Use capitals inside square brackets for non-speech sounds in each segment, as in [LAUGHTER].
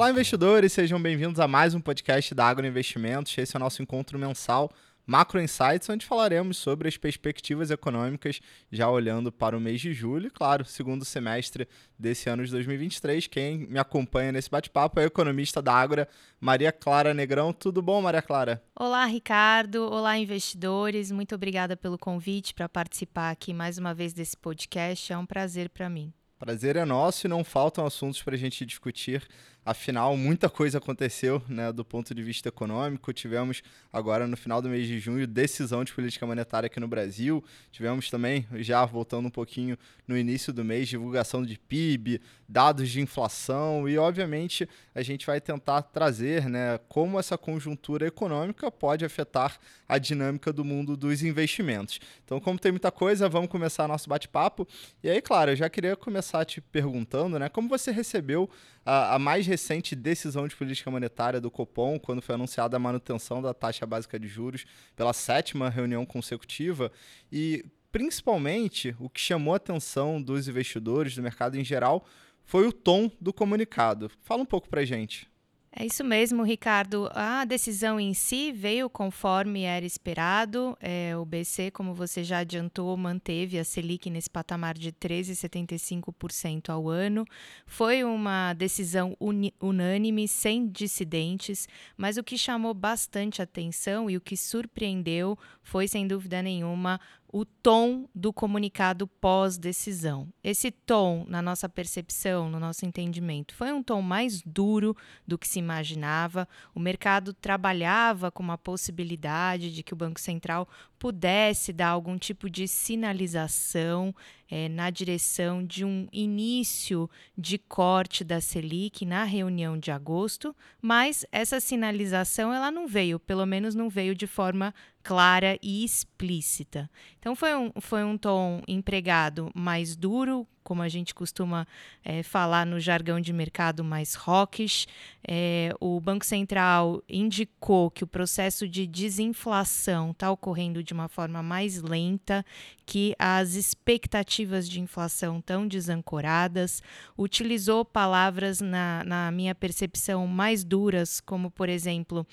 Olá, investidores, sejam bem-vindos a mais um podcast da Agro Investimentos. Esse é o nosso encontro mensal Macro Insights, onde falaremos sobre as perspectivas econômicas, já olhando para o mês de julho, e, claro, segundo semestre desse ano de 2023. Quem me acompanha nesse bate-papo é a economista da Ágora, Maria Clara Negrão. Tudo bom, Maria Clara? Olá, Ricardo. Olá, investidores. Muito obrigada pelo convite para participar aqui mais uma vez desse podcast. É um prazer para mim. Prazer é nosso e não faltam assuntos para a gente discutir Afinal, muita coisa aconteceu né, do ponto de vista econômico. Tivemos agora no final do mês de junho decisão de política monetária aqui no Brasil. Tivemos também, já voltando um pouquinho no início do mês, divulgação de PIB, dados de inflação e, obviamente, a gente vai tentar trazer né, como essa conjuntura econômica pode afetar a dinâmica do mundo dos investimentos. Então, como tem muita coisa, vamos começar nosso bate-papo. E aí, claro, eu já queria começar te perguntando né, como você recebeu a, a, mais recente decisão de política monetária do Copom, quando foi anunciada a manutenção da taxa básica de juros pela sétima reunião consecutiva, e principalmente o que chamou a atenção dos investidores, do mercado em geral, foi o tom do comunicado. Fala um pouco para gente. É isso mesmo, Ricardo. A decisão em si veio conforme era esperado. É, o BC, como você já adiantou, manteve a Selic nesse patamar de 13,75% ao ano. Foi uma decisão unânime, sem dissidentes, mas o que chamou bastante atenção e o que surpreendeu foi, sem dúvida nenhuma, o tom do comunicado pós-decisão. Esse tom, na nossa percepção, no nosso entendimento, foi um tom mais duro do que se imaginava. O mercado trabalhava com uma possibilidade de que o Banco Central pudesse dar algum tipo de sinalização é, na direção de um início de corte da Selic na reunião de agosto, mas essa sinalização ela não veio, pelo menos não veio de forma clara e explícita. Então foi um, foi um tom empregado mais duro, como a gente costuma é, falar no jargão de mercado mais rockish. É, o Banco Central indicou que o processo de desinflação está ocorrendo de uma forma mais lenta, que as expectativas de inflação estão desancoradas, utilizou palavras, na, na minha percepção, mais duras, como, por exemplo,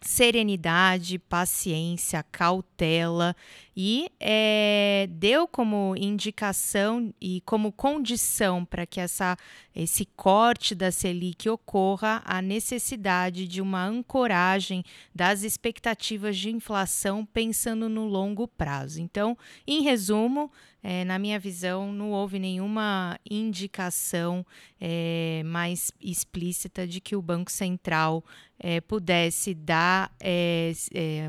serenidade, paciência, cautela e é, deu como indicação e como condição para que essa, esse corte da Selic ocorra a necessidade de uma ancoragem das expectativas de inflação pensando no longo prazo. Então, em resumo, é, na minha visão, não houve nenhuma indicação é, mais explícita de que o Banco Central é, pudesse dar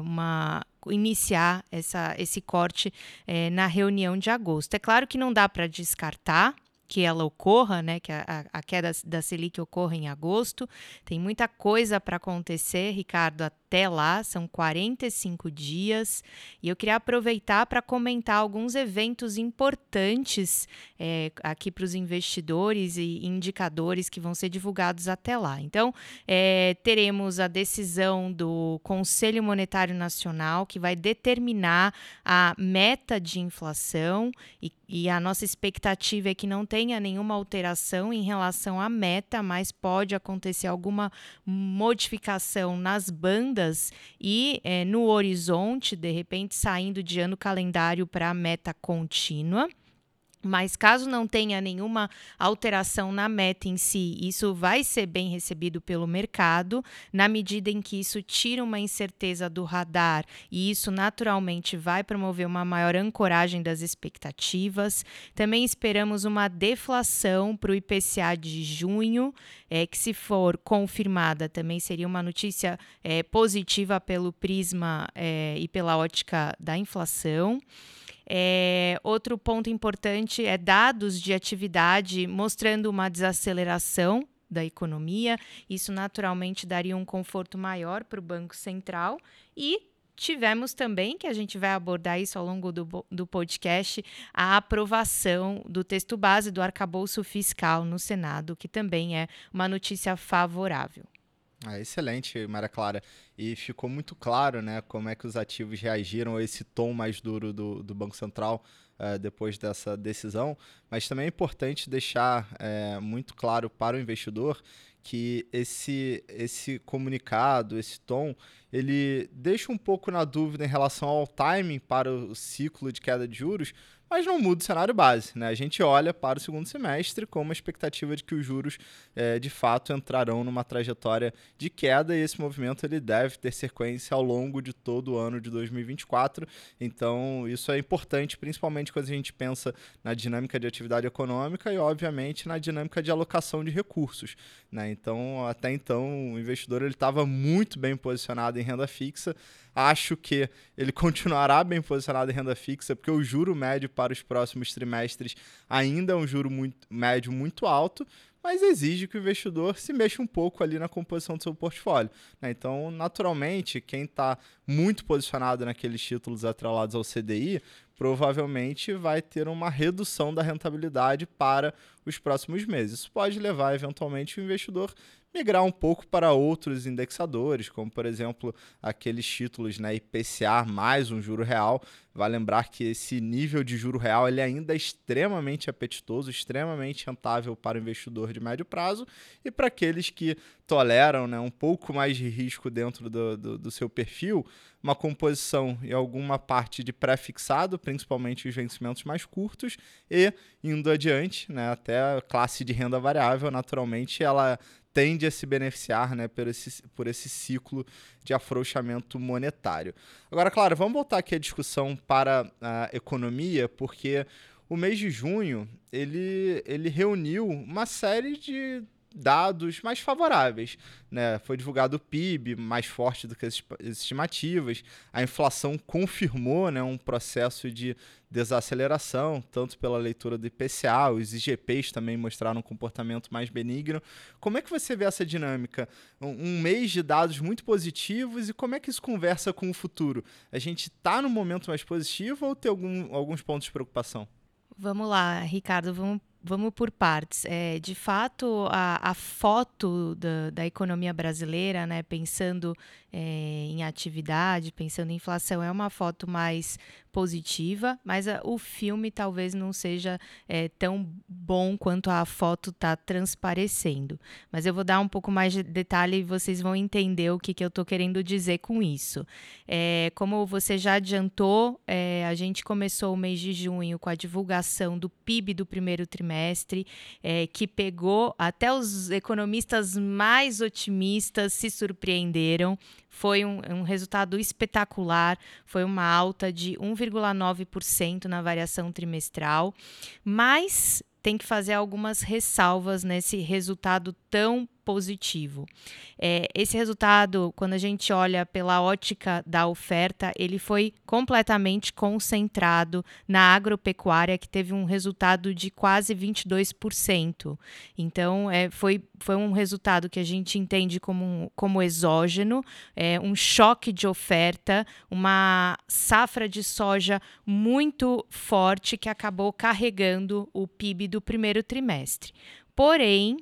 uma iniciar essa, esse corte é, na reunião de agosto. É claro que não dá para descartar que ela ocorra, né, que a, a queda da Selic ocorra em agosto. Tem muita coisa para acontecer, Ricardo, até lá, são 45 dias. E eu queria aproveitar para comentar alguns eventos importantes é, aqui para os investidores e indicadores que vão ser divulgados até lá. Então, é, teremos a decisão do Conselho Monetário Nacional, que vai determinar a meta de inflação, e, e a nossa expectativa é que não tenha nenhuma alteração em relação à meta, mas pode acontecer alguma modificação nas bandas e é, no horizonte, de repente, saindo de ano calendário para meta contínua. Mas caso não tenha nenhuma alteração na meta em si, isso vai ser bem recebido pelo mercado, na medida em que isso tira uma incerteza do radar e isso naturalmente vai promover uma maior ancoragem das expectativas. Também esperamos uma deflação para o IPCA de junho, é, que se for confirmada também seria uma notícia é, positiva pelo prisma é, e pela ótica da inflação. É, outro ponto importante é dados de atividade mostrando uma desaceleração da economia. Isso naturalmente daria um conforto maior para o Banco Central e tivemos também, que a gente vai abordar isso ao longo do, do podcast, a aprovação do texto base do arcabouço fiscal no Senado, que também é uma notícia favorável. Ah, excelente, Maria Clara. E ficou muito claro né, como é que os ativos reagiram a esse tom mais duro do, do Banco Central uh, depois dessa decisão. Mas também é importante deixar uh, muito claro para o investidor que esse, esse comunicado, esse tom, ele deixa um pouco na dúvida em relação ao timing para o ciclo de queda de juros, mas não muda o cenário base. Né? A gente olha para o segundo semestre com uma expectativa de que os juros é, de fato entrarão numa trajetória de queda e esse movimento ele deve ter sequência ao longo de todo o ano de 2024. Então, isso é importante, principalmente quando a gente pensa na dinâmica de atividade econômica e, obviamente, na dinâmica de alocação de recursos. Né? Então, até então, o investidor estava muito bem posicionado em renda fixa Acho que ele [LAUGHS] continuará bem posicionado em renda fixa, porque o juro médio para os próximos trimestres ainda é um juro muito, médio muito alto, mas exige que o investidor se mexa um pouco ali na composição do seu portfólio. Né? Então, naturalmente, quem está muito posicionado naqueles títulos atrelados ao CDI, provavelmente vai ter uma redução da rentabilidade para os próximos meses. Isso pode levar, eventualmente, o investidor migrar um pouco para outros indexadores, como por exemplo aqueles títulos né, IPCA mais um juro real. Vai lembrar que esse nível de juro real ele ainda é extremamente apetitoso, extremamente rentável para o investidor de médio prazo e para aqueles que toleram né, um pouco mais de risco dentro do, do, do seu perfil, uma composição e alguma parte de pré-fixado, principalmente os vencimentos mais curtos, e indo adiante, né, até a classe de renda variável, naturalmente ela tende a se beneficiar né, por, esse, por esse ciclo de afrouxamento monetário. Agora, claro, vamos voltar aqui a discussão para a economia, porque o mês de junho ele, ele reuniu uma série de dados mais favoráveis. Né? Foi divulgado o PIB mais forte do que as estimativas, a inflação confirmou né, um processo de desaceleração, tanto pela leitura do IPCA, os IGPs também mostraram um comportamento mais benigno. Como é que você vê essa dinâmica? Um, mês de dados muito positivos e como é que isso conversa com o futuro? A gente está no momento mais positivo ou tem algum, alguns pontos de preocupação? Vamos lá, Ricardo, vamos Vamos por partes. É, de fato, a, a foto da, da, economia brasileira, né, pensando é, em atividade, pensando em inflação, é uma foto mais positiva, mas a, o filme talvez não seja é, tão bom quanto a foto está transparecendo. Mas eu vou dar um pouco mais de detalhe e vocês vão entender o que, que eu estou querendo dizer com isso. É, como você já adiantou, é, a gente começou o mês de junho com a divulgação do PIB do primeiro trimestre, é, que pegou até os economistas mais otimistas se surpreenderam. Foi um, um resultado espetacular, foi uma alta de 1,9% na variação trimestral, mas tem que fazer algumas ressalvas nesse resultado tão positivo. É, esse resultado, quando a gente olha pela ótica da oferta, ele foi completamente concentrado na agropecuária, que teve um resultado de quase 22%. Então, é, foi, foi um resultado que a gente entende como, como exógeno, é, um choque de oferta, uma safra de soja muito forte que acabou carregando o PIB do primeiro trimestre. Porém,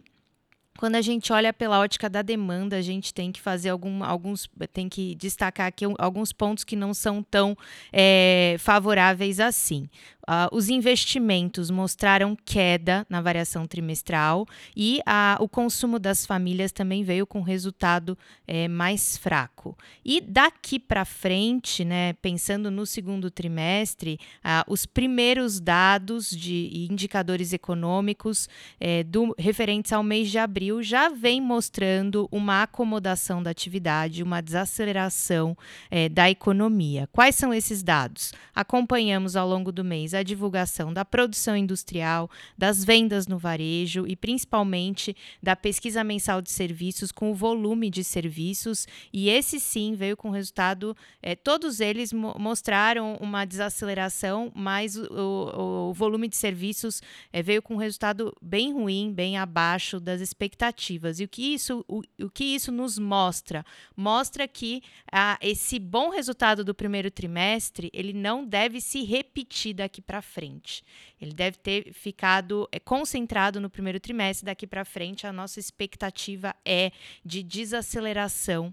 quando a gente olha pela ótica da demanda, a gente tem que fazer algum, alguns, tem que destacar aqui alguns pontos que não são tão é, favoráveis assim. Uh, os investimentos mostraram queda na variação trimestral e uh, o consumo das famílias também veio com resultado é, mais fraco. E daqui para frente, né, pensando no segundo trimestre, uh, os primeiros dados de indicadores econômicos é, do, referentes ao mês de abril já vem mostrando uma acomodação da atividade, uma desaceleração é, da economia. Quais são esses dados? Acompanhamos ao longo do mês a divulgação da produção industrial, das vendas no varejo e principalmente da pesquisa mensal de serviços com o volume de serviços. E esse sim veio com resultado, é, todos eles mo mostraram uma desaceleração, mas o, o, o volume de serviços é, veio com um resultado bem ruim, bem abaixo das expectativas. E o que isso, o, o que isso nos mostra? Mostra que ah, esse bom resultado do primeiro trimestre ele não deve se repetir daqui para frente. Ele deve ter ficado é, concentrado no primeiro trimestre. Daqui para frente, a nossa expectativa é de desaceleração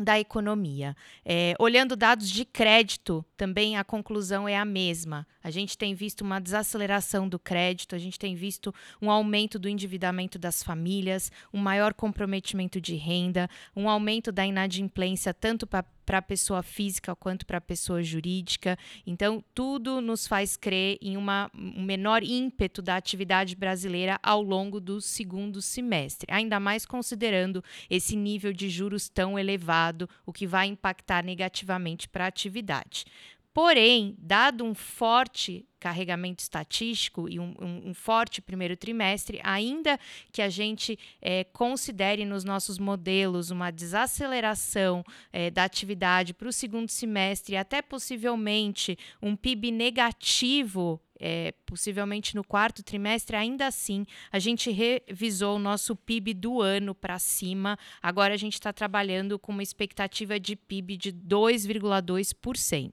da economia. É, olhando dados de crédito, também a conclusão é a mesma. A gente tem visto uma desaceleração do crédito, a gente tem visto um aumento do endividamento das famílias, um maior comprometimento de renda, um aumento da inadimplência tanto para para a pessoa física quanto para a pessoa jurídica. Então, tudo nos faz crer em uma, um menor ímpeto da atividade brasileira ao longo do segundo semestre, ainda mais considerando esse nível de juros tão elevado, o que vai impactar negativamente para a atividade. Porém, dado um forte carregamento estatístico e um, um, um, forte primeiro trimestre, ainda que a gente é, considere nos nossos modelos uma desaceleração é, da atividade para o segundo semestre até possivelmente um PIB negativo é, possivelmente no quarto trimestre, ainda assim, a gente revisou o nosso PIB do ano para cima. Agora a gente está trabalhando com uma expectativa de PIB de 2,2%.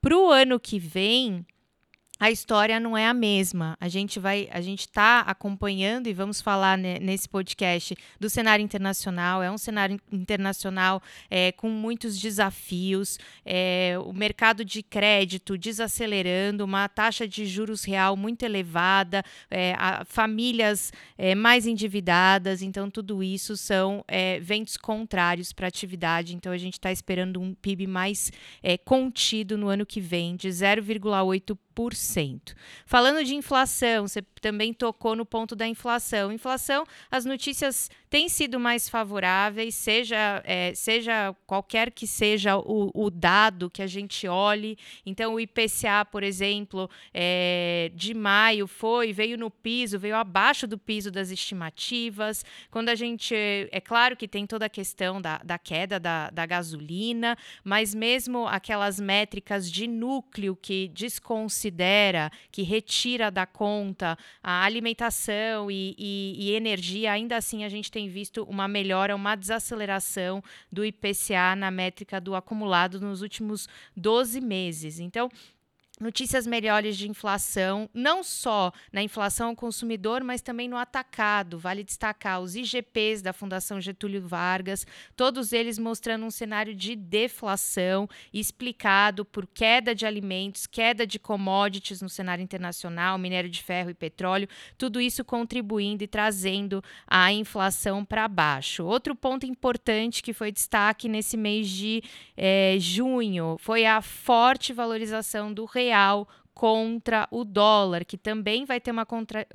Para o ano que vem, a história não é a mesma. A gente vai, a gente está acompanhando e vamos falar nesse podcast do cenário internacional. É um cenário internacional é, com muitos desafios, é, o mercado de crédito desacelerando, uma taxa de juros real muito elevada, é, a, famílias é, mais endividadas. Então tudo isso são é, ventos contrários para a atividade. Então a gente está esperando um PIB mais é, contido no ano que vem, de 0,8 Falando de inflação, você também tocou no ponto da inflação. Inflação, as notícias têm sido mais favoráveis, seja, é, seja qualquer que seja o, o, dado que a gente olhe. Então, o IPCA, por exemplo, é, de maio foi, veio no piso, veio abaixo do piso das estimativas. Quando a gente. É claro que tem toda a questão da, da queda da, da gasolina, mas mesmo aquelas métricas de núcleo que que retira da conta a alimentação e, e, e, energia, ainda assim a gente tem visto uma melhora, uma desaceleração do IPCA na métrica do acumulado nos últimos 12 meses. Então, notícias melhores de inflação, não só na inflação ao consumidor, mas também no atacado. Vale destacar os IGPs da Fundação Getúlio Vargas, todos eles mostrando um cenário de deflação explicado por queda de alimentos, queda de commodities no cenário internacional, minério de ferro e petróleo, tudo isso contribuindo e trazendo a inflação para baixo. Outro ponto importante que foi destaque nesse mês de eh, junho foi a forte valorização do real real contra o dólar, que também vai ter uma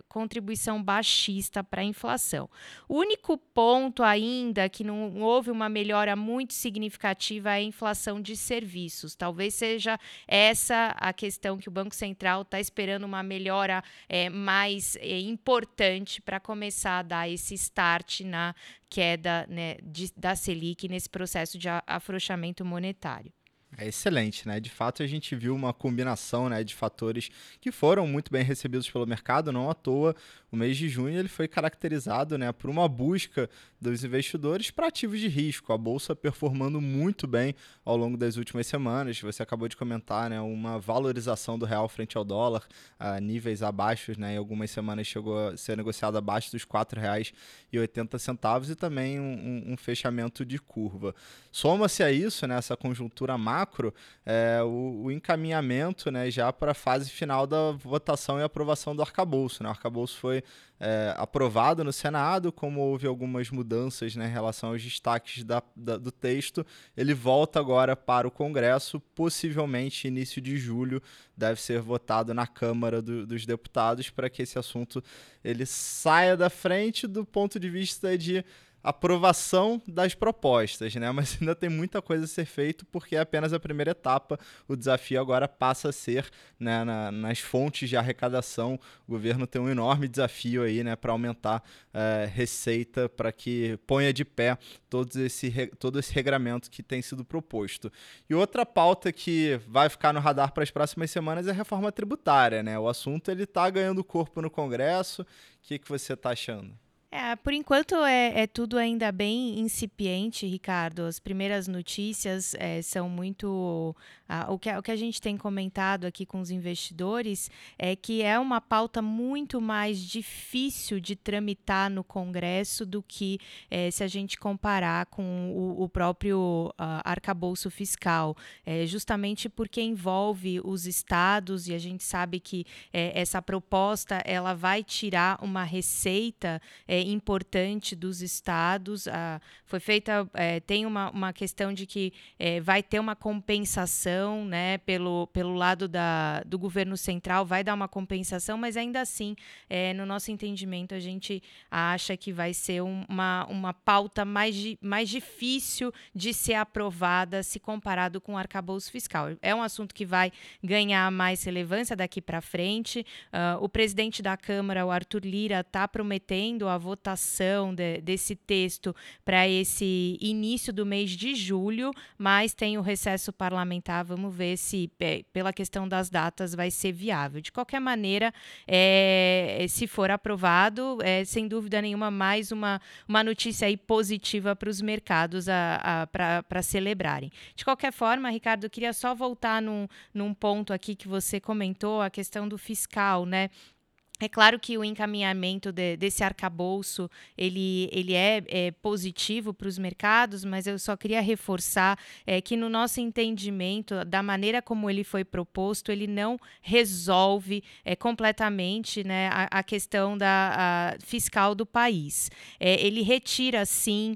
contribuição baixista para a inflação. O único ponto ainda que não houve uma melhora muito significativa é a inflação de serviços. Talvez seja essa a questão que o Banco Central está esperando uma melhora é, mais é, importante para começar a dar esse start na queda né, de, da Selic nesse processo de afrouxamento monetário. É excelente, né? De fato, a gente viu uma combinação né, de fatores que foram muito bem recebidos pelo mercado, não à toa. O mês de junho ele foi caracterizado né, por uma busca dos investidores para ativos de risco. A bolsa performando muito bem ao longo das últimas semanas. Você acabou de comentar né, uma valorização do real frente ao dólar a níveis abaixo. Né, em algumas semanas chegou a ser negociado abaixo dos R$ 4,80 e também um, um, fechamento de curva. Soma-se a isso, né, essa conjuntura macro, é, o, o, encaminhamento né, já para a fase final da votação e aprovação do arcabouço. Né? O arcabouço foi é, aprovado no Senado, como houve algumas mudanças né, em relação aos destaques da, da, do texto, ele volta agora para o Congresso, possivelmente início de julho, deve ser votado na Câmara do, dos Deputados para que esse assunto ele saia da frente do ponto de vista de aprovação das propostas, né? Mas ainda tem muita coisa a ser feito porque é apenas a primeira etapa. O desafio agora passa a ser né, na, nas fontes de arrecadação. O governo tem um enorme desafio aí, né, para aumentar é, receita para que ponha de pé todo esse, todo esse regramento que tem sido proposto. E outra pauta que vai ficar no radar para as próximas semanas é a reforma tributária, né? O assunto ele está ganhando corpo no Congresso. O que, que você está achando? É, por enquanto é, é, tudo ainda bem incipiente, Ricardo. As primeiras notícias é, são muito. Ah, o, que, o que a gente tem comentado aqui com os investidores é que é uma pauta muito mais difícil de tramitar no Congresso do que é, se a gente comparar com o, o próprio uh, arcabouço fiscal. É, justamente porque envolve os estados e a gente sabe que é, essa proposta ela vai tirar uma receita é, importante dos estados. Ah, foi feita, é, tem uma, uma questão de que é, vai ter uma compensação né, pelo, pelo lado da, do governo central, vai dar uma compensação, mas ainda assim, é, no nosso entendimento, a gente acha que vai ser uma, uma pauta mais, mais difícil de ser aprovada se comparado com o arcabouço fiscal. É um assunto que vai ganhar mais relevância daqui para frente. Uh, o presidente da Câmara, o Arthur Lira, está prometendo a votação votação de, desse texto para esse início do mês de julho, mas tem o recesso parlamentar. Vamos ver se, é, pela questão das datas, vai ser viável. De qualquer maneira, é, se for aprovado, é sem dúvida nenhuma mais uma, uma notícia aí positiva para os mercados para celebrarem. De qualquer forma, Ricardo, eu queria só voltar num, num ponto aqui que você comentou, a questão do fiscal, né? É claro que o encaminhamento de, desse arcabouço ele, ele é, é positivo para os mercados, mas eu só queria reforçar é, que no nosso entendimento, da maneira como ele foi proposto, ele não resolve é, completamente né, a, a questão da a fiscal do país. É, ele retira, sim,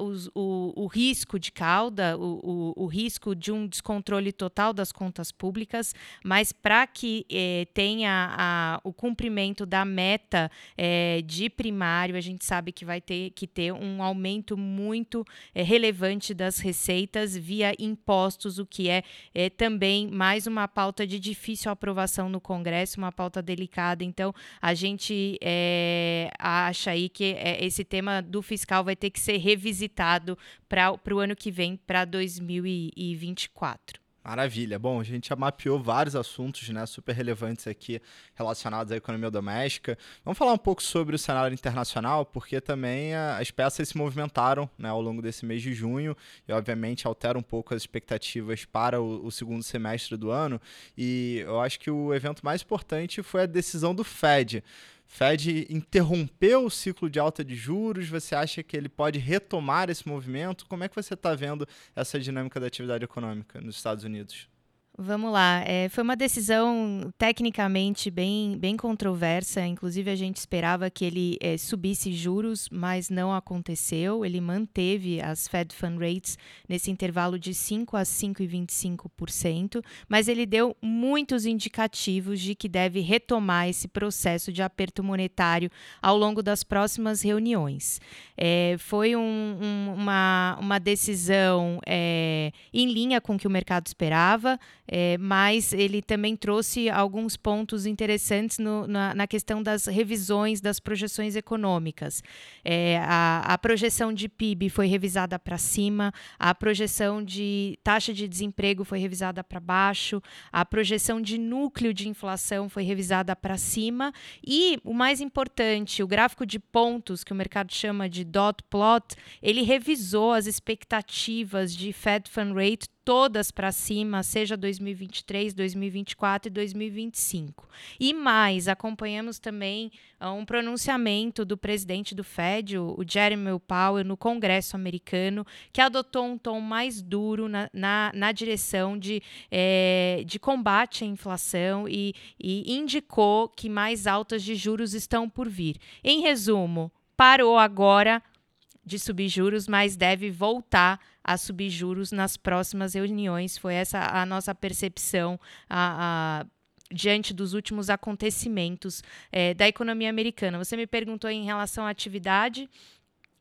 os, o, o risco de cauda, o, o, o, risco de um descontrole total das contas públicas, mas para que é, tenha a, o cumprimento da meta é, de primário, a gente sabe que vai ter que ter um aumento muito é, relevante das receitas via impostos, o que é, é também mais uma pauta de difícil aprovação no Congresso, uma pauta delicada. Então, a gente é, acha aí que é, esse tema do fiscal vai ter que ser revisitado para o ano que vem, para 2024. Maravilha. Bom, a gente já mapeou vários assuntos né, super relevantes aqui relacionados à economia doméstica. Vamos falar um pouco sobre o cenário internacional, porque também as peças se movimentaram né, ao longo desse mês de junho e, obviamente, altera um pouco as expectativas para o, o segundo semestre do ano. E eu acho que o evento mais importante foi a decisão do Fed. Fed interrompeu o ciclo de alta de juros? Você acha que ele pode retomar esse movimento? Como é que você está vendo essa dinâmica da atividade econômica nos Estados Unidos? Vamos lá. É, foi uma decisão tecnicamente bem, bem controversa. Inclusive, a gente esperava que ele é, subisse juros, mas não aconteceu. Ele manteve as Fed Fund Rates nesse intervalo de 5 a 5,25%, mas ele deu muitos indicativos de que deve retomar esse processo de aperto monetário ao longo das próximas reuniões. É, foi um, um, uma, uma decisão é, em linha com o que o mercado esperava. É, mas ele também trouxe alguns pontos interessantes no, na, na, questão das revisões das projeções econômicas. É, a, a, projeção de PIB foi revisada para cima, a projeção de taxa de desemprego foi revisada para baixo, a projeção de núcleo de inflação foi revisada para cima e, o mais importante, o gráfico de pontos, que o mercado chama de dot plot, ele revisou as expectativas de Fed Fund Rate todas para cima, seja 2023, 2024 e 2025. E mais, acompanhamos também uh, um pronunciamento do presidente do Fed, o, Jeremy Powell, no Congresso americano, que adotou um tom mais duro na, na, na direção de, é, de combate à inflação e, e indicou que mais altas de juros estão por vir. Em resumo, parou agora de subir juros, mas deve voltar a subir juros nas próximas reuniões. Foi essa a nossa percepção a, a diante dos últimos acontecimentos é, da economia americana. Você me perguntou em relação à atividade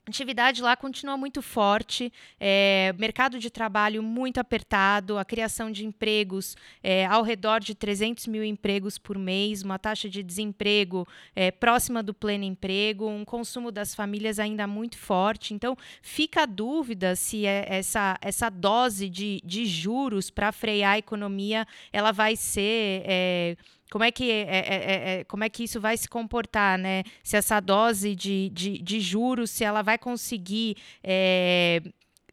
atividade lá continua muito forte, é, mercado de trabalho muito apertado, a criação de empregos é, ao redor de 300 mil empregos por mês, uma taxa de desemprego é, próxima do pleno emprego, um consumo das famílias ainda muito forte. Então, fica a dúvida se é essa, essa dose de, de juros para frear a economia ela vai ser é, como é que, é, é, é, como é que isso vai se comportar, né? Se essa dose de, de, de juros, se ela vai conseguir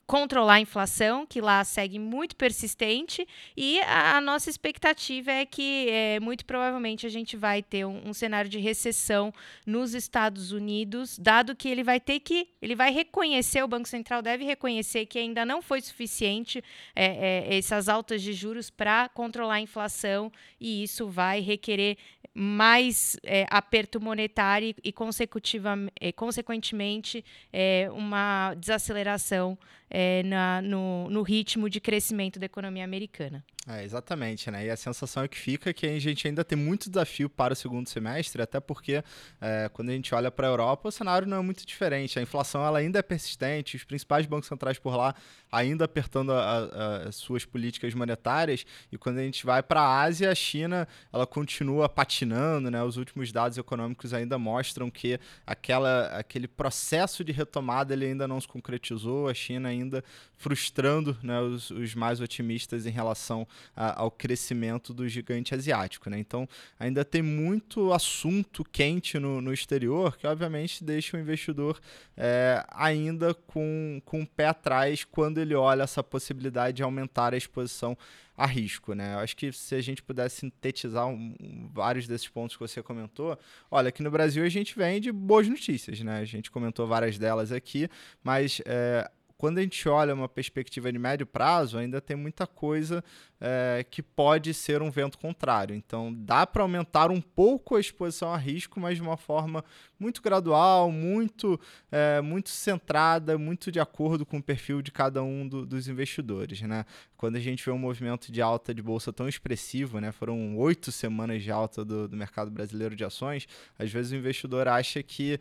controlar a inflação, que lá segue muito persistente, e a, a nossa expectativa é que é, muito provavelmente a gente vai ter um, um, cenário de recessão nos Estados Unidos, dado que ele vai ter que, ele vai reconhecer, o Banco Central deve reconhecer que ainda não foi suficiente é, é, essas altas de juros para controlar a inflação, e isso vai requerer mais é, aperto monetário e, consecutiva, é, consequentemente, é, uma desaceleração é, na, no, no ritmo de crescimento da economia americana. É, exatamente, né? E a sensação é que fica que a gente ainda tem muito desafio para o segundo semestre, até porque é, quando a gente olha para a Europa, o cenário não é muito diferente. A inflação ela ainda é persistente, os principais bancos centrais por lá ainda apertando as suas políticas monetárias, e quando a gente vai para a Ásia, a China ela continua patinando, né? Os últimos dados econômicos ainda mostram que aquela, aquele processo de retomada ele ainda não se concretizou, a China ainda frustrando né, os, os mais otimistas em relação a, ao crescimento do gigante asiático. Né? Então, ainda tem muito assunto quente no, no exterior que, obviamente, deixa o investidor é, ainda com, com o pé atrás quando ele olha essa possibilidade de aumentar a exposição a risco, né? Eu acho que se a gente pudesse sintetizar um, vários desses pontos que você comentou, olha, aqui no Brasil a gente vem de boas notícias, né? A gente comentou várias delas aqui, mas é, quando a gente olha uma perspectiva de médio prazo, ainda tem muita coisa é, que pode ser um vento contrário. Então, dá para aumentar um pouco a exposição a risco, mas de uma forma muito gradual, muito, é, muito centrada, muito de acordo com o perfil de cada um do, dos investidores. Né? Quando a gente vê um movimento de alta de bolsa tão expressivo, né? foram oito semanas de alta do, do, mercado brasileiro de ações, às vezes o investidor acha que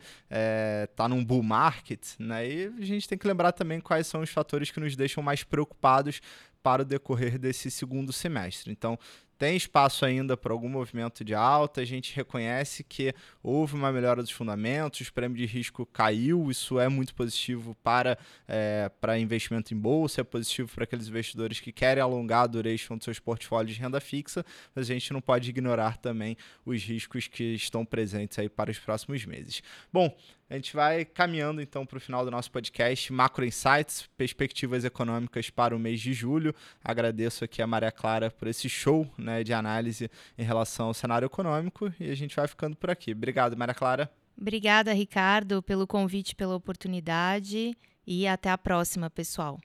está é, num bull market, né? e a gente tem que lembrar também quais são os fatores que nos deixam mais preocupados para o decorrer desse segundo semestre. Então, tem espaço ainda para algum movimento de alta. A gente reconhece que houve uma melhora dos fundamentos, o prêmio de risco caiu, isso é muito positivo para, é, para investimento em bolsa, é positivo para aqueles investidores que querem alongar a duration dos seus portfólios de renda fixa, mas a gente não pode ignorar também os riscos que estão presentes aí para os próximos meses. Bom, a gente vai caminhando então para o final do nosso podcast, Macro Insights, perspectivas econômicas para o mês de julho. Agradeço aqui a Maria Clara por esse show né, de análise em relação ao cenário econômico e a gente vai ficando por aqui. Obrigado, Maria Clara. Obrigada, Ricardo, pelo convite, pela oportunidade e até a próxima, pessoal.